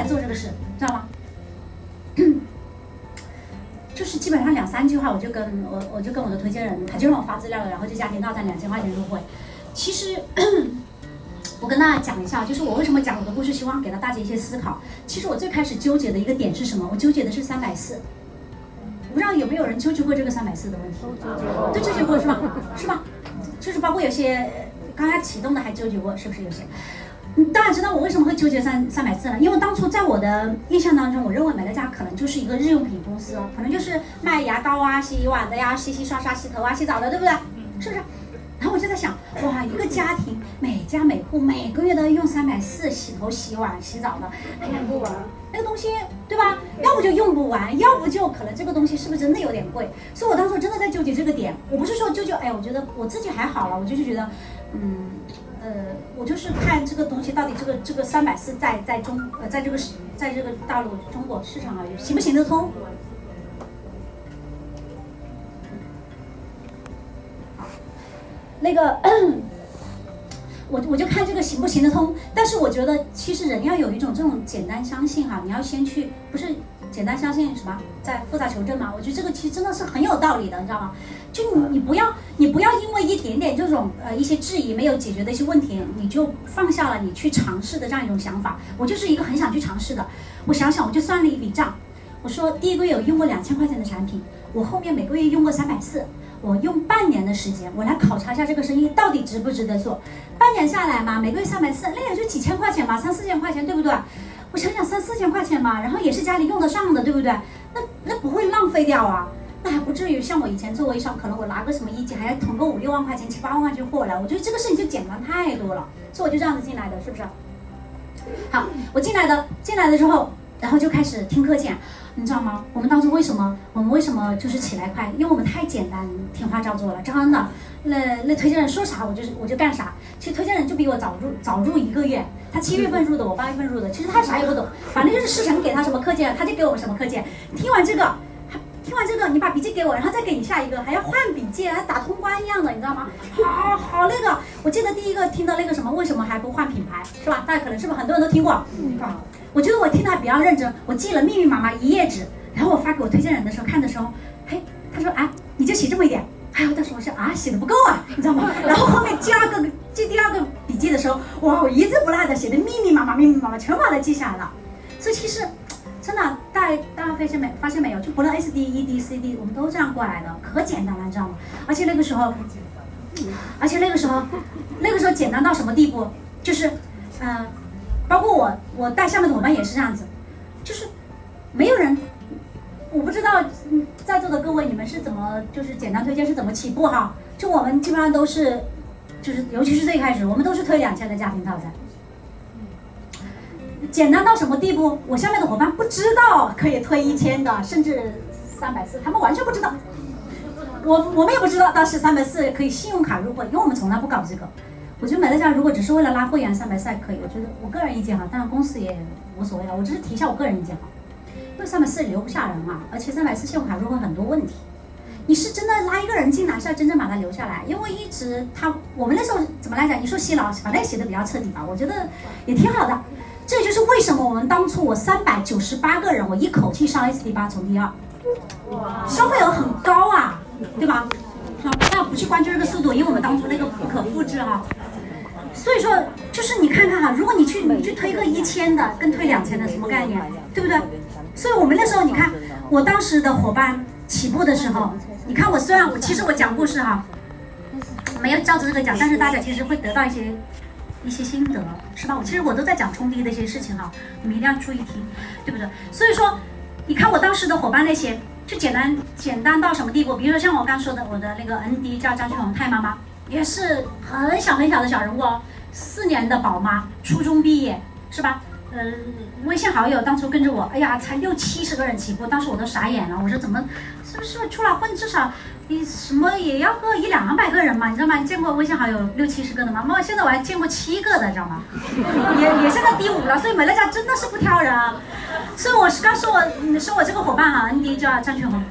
来做这个事，知道吗？就是基本上两三句话，我就跟我我就跟我的推荐人，他就让我发资料了，然后就家庭套餐两千块钱入会。其实 我跟大家讲一下，就是我为什么讲我的故事，希望给到大家一些思考。其实我最开始纠结的一个点是什么？我纠结的是三百四。我不知道有没有人纠结过这个三百四的问题？都纠结过是吧？是吧？就是包括有些刚刚启动的还纠结过，是不是有些？大家知道我为什么会纠结三三百四了？因为当初在我的印象当中，我认为美乐家可能就是一个日用品公司哦，可能就是卖牙膏啊、洗碗的呀、洗洗刷刷、洗头啊、洗澡的，对不对？是不是？然后我就在想，哇，一个家庭每家每户每个月都要用三百四洗头、洗碗、洗澡的，用不完那个东西，对吧？要不就用不完，要不就可能这个东西是不是真的有点贵？所以我当时真的在纠结这个点。我不是说纠结，哎，我觉得我自己还好了，我就是觉得，嗯。呃，我就是看这个东西到底这个这个三百四在在中呃在这个在这个大陆中国市场啊行不行得通？那个，我我就看这个行不行得通。但是我觉得其实人要有一种这种简单相信哈，你要先去不是简单相信什么，在复杂求证嘛。我觉得这个其实真的是很有道理的，你知道吗？就你你不要你不要因为一点点这种呃一些质疑没有解决的一些问题，你就放下了你去尝试的这样一种想法。我就是一个很想去尝试的。我想想，我就算了一笔账，我说第一个月我用过两千块钱的产品，我后面每个月用过三百四，我用半年的时间，我来考察一下这个生意到底值不值得做。半年下来嘛，每个月三百四，那也就几千块钱嘛，三四千块钱，对不对？我想想三四千块钱嘛，然后也是家里用得上的，对不对？那那不会浪费掉啊。那还不至于像我以前做微商，可能我拿个什么一级还要囤个五六万块钱、七八万块钱货来。我觉得这个事情就简单太多了，所以我就这样子进来的，是不是？好，我进来的，进来了之后，然后就开始听课件，你知道吗？我们当初为什么，我们为什么就是起来快？因为我们太简单，听话照做了，真的。那那推荐人说啥，我就是我就干啥。其实推荐人就比我早入早入一个月，他七月份入的，我八月份入的。其实他啥也不懂，反正就是师承给他什么课件，他就给我们什么课件。听完这个。听完这个，你把笔记给我，然后再给你下一个，还要换笔记，还打通关一样的，你知道吗？好好那个，我记得第一个听到那个什么，为什么还不换品牌，是吧？大家可能是不是很多人都听过？嗯，我觉得我听他比较认真，我记了密密麻麻一页纸，然后我发给我推荐人的时候看的时候，嘿，他说啊，你就写这么一点，哎呦，当时我说啊，写的不够啊，你知道吗？然后后面第二个记第二个笔记的时候，哇，我一字不落的写的密密麻麻、密密麻麻，全把它记下来了，所以其实。真的，大家大家发现没？发现没有？就不论 S D E D C D，我们都这样过来的，可简单了，你知道吗？而且那个时候，而且那个时候，那个时候简单到什么地步？就是，嗯、包括我，我带下面的伙伴也是这样子，就是没有人，我不知道在座的各位你们是怎么，就是简单推荐是怎么起步哈？就我们基本上都是，就是尤其是最开始，我们都是推两千的家庭套餐。简单到什么地步？我下面的伙伴不知道可以推一千的，甚至三百四，他们完全不知道。我我们也不知道当时三百四可以信用卡入会，因为我们从来不搞这个。我觉得买乐家如果只是为了拉会员，三百四还可以。我觉得我个人意见哈，当然公司也无所谓了。我只是提一下我个人意见哈，因为三百四留不下人啊，而且三百四信用卡入会很多问题。你是真的拉一个人进来，是要真正把他留下来，因为一直他我们那时候怎么来讲？你说洗脑，反正也洗的比较彻底吧，我觉得也挺好的。这就是为什么我们当初我三百九十八个人，我一口气上 SD 八从第二，消费额很高啊，对吧？那不去关注这个速度，因为我们当初那个不可复制哈。所以说，就是你看看哈，如果你去你去推个一千的，跟推两千的什么概念，对不对？所以我们那时候你看，我当时的伙伴起步的时候，你看我虽然我其实我讲故事哈，没有照着这个讲，但是大家其实会得到一些。一些心得是吧？我其实我都在讲冲低的一些事情哈，你们一定要注意听，对不对？所以说，你看我当时的伙伴那些，就简单简单到什么地步？比如说像我刚说的，我的那个 ND 叫张俊红太妈妈，也是很小很小的小人物哦，四年的宝妈，初中毕业是吧？嗯，微信好友当初跟着我，哎呀，才六七十个人起步，当时我都傻眼了，我说怎么，是不是出来混至少？你什么也要个一两百个人嘛，你知道吗？你见过微信好友六七十个的吗？妈妈，现在我还见过七个的，知道吗？也也现在第五了，所以美乐家真的是不挑人。所以我是刚说我说我这个伙伴哈，ND 叫张群红，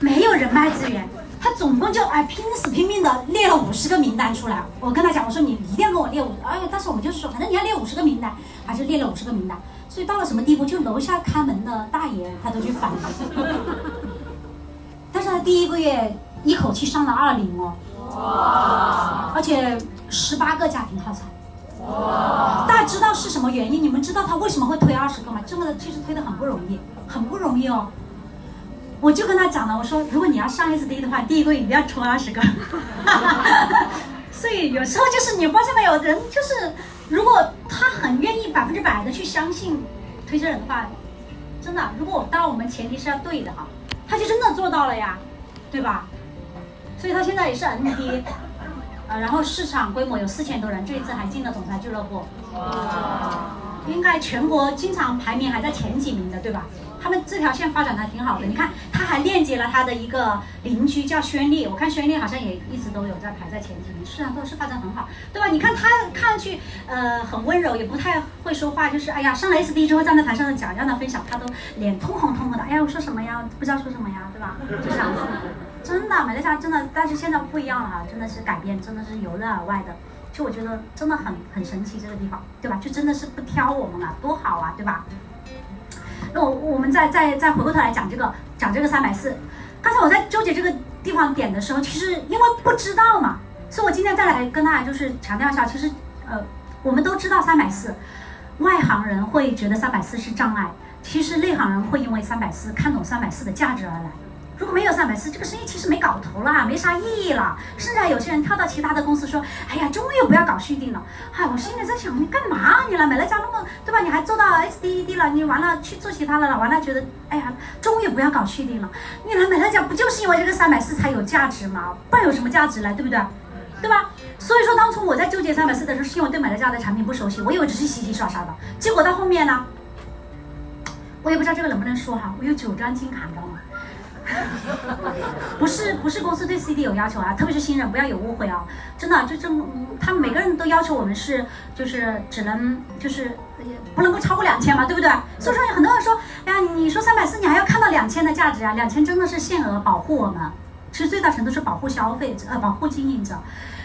没有人脉资源，他总共就哎拼死拼命的列了五十个名单出来。我跟他讲，我说你一定要跟我列五，哎，但是我们就是说，反正你要列五十个名单，他就列了五十个名单。所以到了什么地步，就楼下看门的大爷他都去烦了。但是他第一个月一口气上了二零哦，哇！而且十八个家庭套餐，哇！大家知道是什么原因？你们知道他为什么会推二十个吗？这个其实推的很不容易，很不容易哦。我就跟他讲了，我说如果你要上 SD 的话，第一个月一定要抽二十个。所以有时候就是你发现没有，人就是如果他很愿意百分之百的去相信推荐人的话，真的，如果当然我们前提是要对的哈，他就真的做到了呀，对吧？所以他现在也是 ND，呃，然后市场规模有四千多人，这一次还进了总裁俱乐部，哇，应该全国经常排名还在前几名的，对吧？他们这条线发展的挺好的，你看，他还链接了他的一个邻居叫宣丽，我看宣丽好像也一直都有在排在前几名，市场都是发展很好，对吧？你看他看上去呃很温柔，也不太会说话，就是哎呀上了 SD 之后站在台上的讲，让他分享，他都脸通红通红的，哎呀我说什么呀？不知道说什么呀，对吧？就这样子，真的美乐家真的，但是现在不一样了哈，真的是改变，真的是由内而外的，就我觉得真的很很神奇这个地方，对吧？就真的是不挑我们了，多好啊，对吧？那我我们再再再回过头来讲这个讲这个三百四，刚才我在纠结这个地方点的时候，其实因为不知道嘛，所以我今天再来跟大家就是强调一下，其实呃我们都知道三百四，外行人会觉得三百四是障碍，其实内行人会因为三百四看懂三百四的价值而来。如果没有三百四，这个生意其实没搞头了，没啥意义了。甚至还有些人跳到其他的公司说：“哎呀，终于不要搞续订了。”哎，我心里在想，你干嘛？你来美乐家那么对吧？你还做到 SDED 了，你完了去做其他的了，完了觉得哎呀，终于不要搞续订了。你来美乐家不就是因为这个三百四才有价值吗？不然有什么价值来，对不对？对吧？所以说当初我在纠结三百四的时候，是因为我对美乐家的产品不熟悉，我以为只是洗洗刷刷的。结果到后面呢，我也不知道这个能不能说哈，我有九张金卡，你知道吗？不是不是公司对 CD 有要求啊，特别是新人不要有误会啊，真的就这么，他们每个人都要求我们是就是只能就是不能够超过两千嘛，对不对？所以说有很多人说，哎呀，你说三百四你还要看到两千的价值啊，两千真的是限额保护我们，其实最大程度是保护消费者呃保护经营者。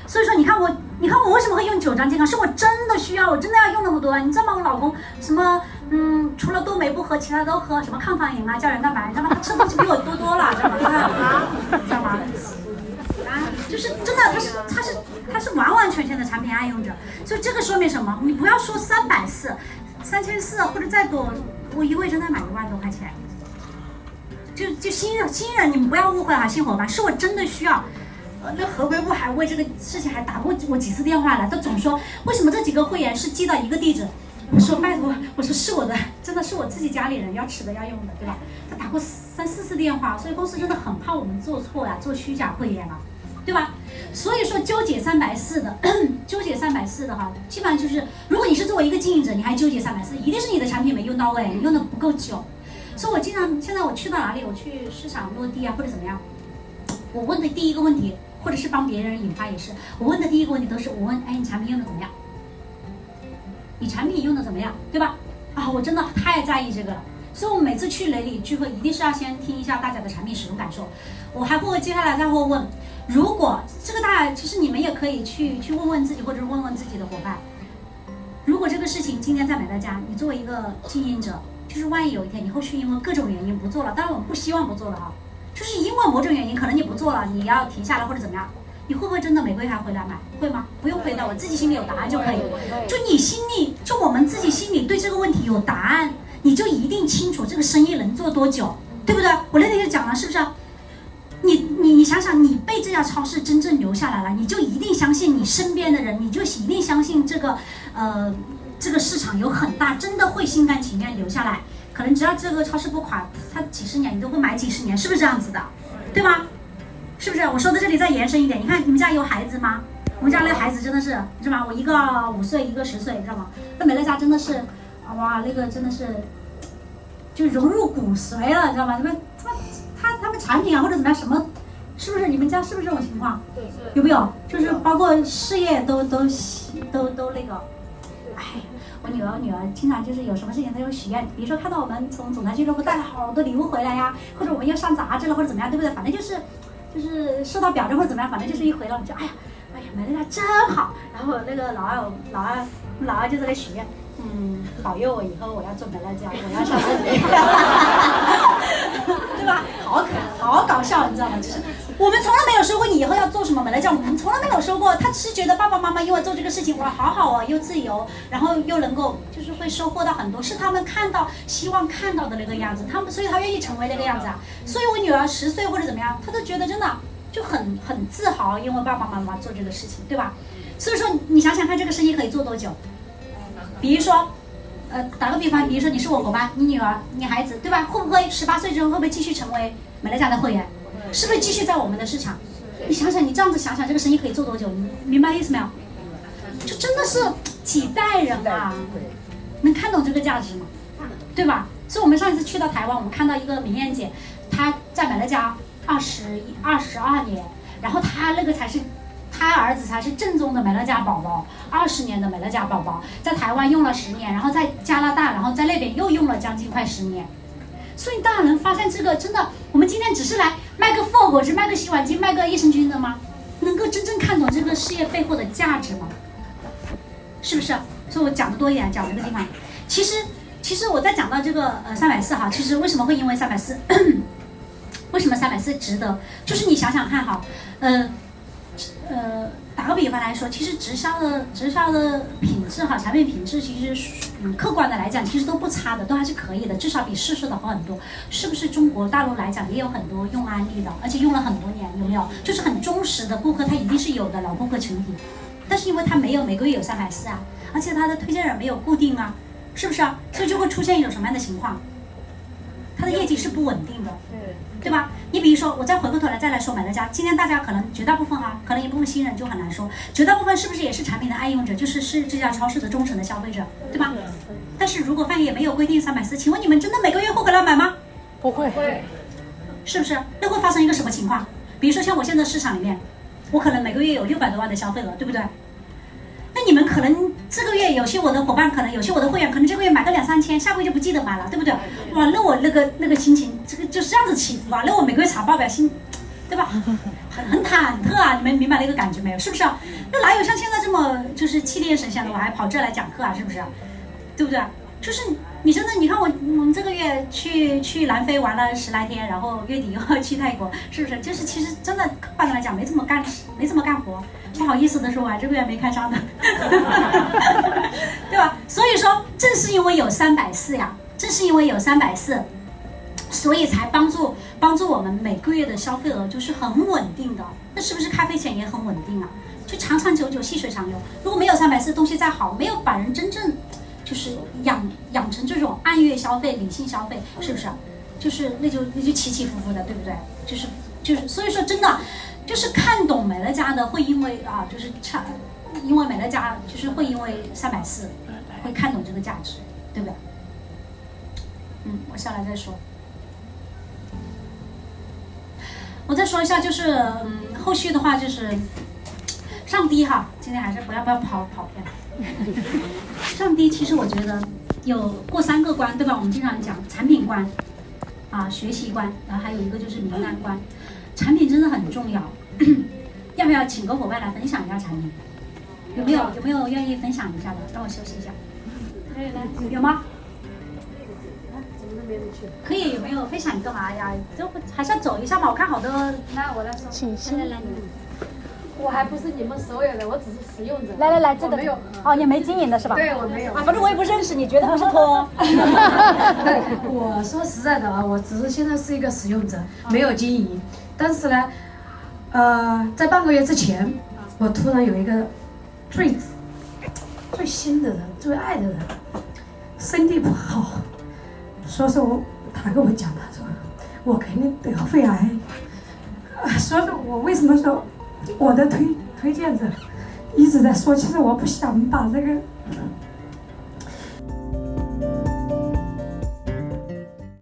所以说，你看我，你看我为什么会用九张健康？是我真的需要，我真的要用那么多。你知道吗？我老公什么，嗯，除了多酶不喝，其他都喝。什么抗糖饮啊，胶原蛋白，你知道吗？他吃的东西比我多多了，知道吗？啊知道吗？啊，就是真的，他是他是他是完完全全的产品爱用者。所以这个说明什么？你不要说三百四、三千四或者再多，我一个月真的买一万多块钱。就就新人新人，你们不要误会啊，新伙伴，是我真的需要。呃，那合规部还为这个事情还打过我几次电话了，他总说为什么这几个会员是寄到一个地址？我说拜托，我说是我的，真的是我自己家里人要吃的要用的，对吧？他打过三四次电话，所以公司真的很怕我们做错呀，做虚假会员啊，对吧？所以说纠结三百四的，纠结三百四的哈，基本上就是如果你是作为一个经营者，你还纠结三百四，一定是你的产品没用到位，你用的不够久。所以我经常现在我去到哪里，我去市场落地啊或者怎么样，我问的第一个问题。或者是帮别人引发也是，我问的第一个问题都是我问，哎，你产品用的怎么样？你产品用的怎么样，对吧？啊，我真的太在意这个了，所以我每次去雷里聚会，一定是要先听一下大家的产品使用感受。我还会接下来再会问，如果这个大其实你们也可以去去问问自己，或者是问问自己的伙伴，如果这个事情今天在美乐家，你作为一个经营者，就是万一有一天你后续因为各种原因不做了，当然我们不希望不做了啊。就是因为某种原因，可能你不做了，你要停下来或者怎么样，你会不会真的每个月还回来买？会吗？不用回答，我自己心里有答案就可以。就你心里，就我们自己心里对这个问题有答案，你就一定清楚这个生意能做多久，对不对？我那天就讲了，是不是？你你你想想，你被这家超市真正留下来了，你就一定相信你身边的人，你就一定相信这个呃这个市场有很大，真的会心甘情愿留下来。可能只要这个超市不垮，它几十年你都会买几十年，是不是这样子的？对吗？是不是？我说到这里再延伸一点，你看你们家有孩子吗？我们家那个孩子真的是，你知道吗？我一个五岁，一个十岁，你知道吗？那美乐家真的是，哇，那个真的是，就融入骨髓了，你知道吗？你们他他他们产品啊或者怎么样什么，是不是？你们家是不是这种情况？对，有没有？就是包括事业都都都都那个，哎。我女儿女儿经常就是有什么事情她就许愿，比如说看到我们从总裁俱乐部带了好多礼物回来呀，或者我们要上杂志了或者怎么样，对不对？反正就是就是收到表彰或者怎么样，反正就是一回来我就哎呀，哎呀，美乐家真好。然后那个老二，老二，老二就在那许愿，嗯，保佑我以后我要做美乐家，我要上森林，对吧？好可，好搞笑，你知道吗？就是我们从来没有说过你以后要做什么美乐家，我们从来没有说过。他只是觉得爸爸妈妈因为做这个事情哇，好好啊，又自由，然后又能够就是会收获到很多，是他们看到希望看到的那个样子，他们所以他愿意成为那个样子啊。所以我女儿十岁或者怎么样，她都觉得真的就很很自豪，因为爸爸妈妈做这个事情，对吧？所以说你想想看，这个生意可以做多久？比如说，呃，打个比方，比如说你是我伙伴，你女儿、你孩子，对吧？会不会十八岁之后会不会继续成为美乐家的会员？是不是继续在我们的市场？你想想，你这样子想想，这个生意可以做多久？你明白意思没有？就真的是几代人啊，能看懂这个价值吗？对吧？所以我们上一次去到台湾，我们看到一个明艳姐，他在美乐家二十一、二十二年，然后他那个才是，他儿子才是正宗的美乐家宝宝，二十年的美乐家宝宝，在台湾用了十年，然后在加拿大，然后在那边又用了将近快十年。所以大家能发现这个真的，我们今天只是来卖个复合果汁，卖个洗碗机，卖个益生菌的吗？能够真正看懂这个事业背后的价值吗？是不是？所以我讲的多一点，讲这个地方。其实，其实我在讲到这个呃三百四哈，其实为什么会因为三百四？为什么三百四值得？就是你想想看哈，呃，呃。打个比方来说，其实直销的直销的品质哈，产品品质其实嗯，客观的来讲，其实都不差的，都还是可以的，至少比市售的好很多。是不是中国大陆来讲也有很多用安利的，而且用了很多年，有没有？就是很忠实的顾客，他一定是有的老顾客群体。但是因为他没有每个月有三百四啊，而且他的推荐人没有固定啊，是不是啊？所以就会出现一种什么样的情况？他的业绩是不稳定的。对对吧？你比如说，我再回过头来再来说买乐家。今天大家可能绝大部分啊，可能一部分新人就很难说，绝大部分是不是也是产品的爱用者，就是是这家超市的忠诚的消费者，对吧？但是如果饭也没有规定三百四，请问你们真的每个月会回来买吗？不会，会，是不是？那会发生一个什么情况？比如说像我现在市场里面，我可能每个月有六百多万的消费额，对不对？那你们可能这个月有些我的伙伴，可能有些我的会员，可能这个月买个两三千，下个月就不记得买了，对不对？哇，那我那个那个心情，这个就是这样子起伏啊。那我每个月查报表心，对吧？很很忐忑啊，你们明白那个感觉没有？是不是？那哪有像现在这么就是气定神闲的，我还跑这来讲课啊？是不是？对不对？就是你真的，你看我我们这个月去去南非玩了十来天，然后月底又要去泰国，是不是？就是其实真的客观的来讲，没怎么干，没怎么干活。不好意思的说，我还这个月没开张呢，对吧？所以说，正是因为有三百四呀，正是因为有三百四，所以才帮助帮助我们每个月的消费额就是很稳定的。那是不是咖啡钱也很稳定啊？就长长久久，细水长流。如果没有三百四，东西再好，没有把人真正就是养养成这种按月消费、理性消费，是不是？就是那就那就起起伏伏的，对不对？就是就是，所以说真的。就是看懂美乐家的，会因为啊，就是差，因为美乐家就是会因为三百四，会看懂这个价值，对不对？嗯，我下来再说。我再说一下，就是嗯，后续的话就是上低哈，今天还是不要不要跑跑偏。上低其实我觉得有过三个关，对吧？我们经常讲产品关，啊，学习关，然后还有一个就是名单关。产品真的很重要，要不要请个伙伴来分享一下产品？有没有有没有愿意分享一下的？让我休息一下。可以来，有吗？可以，有没有分享一个嘛？呀，就还是要走一下嘛。我看好多。那我来说，请来来，我还不是你们所有的，我只是使用者。来来来，这个没有。哦，你没经营的是吧？对，我没有。啊，反正我也不认识，你绝对不是托。我说实在的啊，我只是现在是一个使用者，没有经营。但是呢，呃，在半个月之前，我突然有一个最最新的人、最爱的人，身体不好，说是我他跟我讲，他说我肯定得肺癌，啊，说是我为什么说我的推推荐者一直在说，其实我不想把这个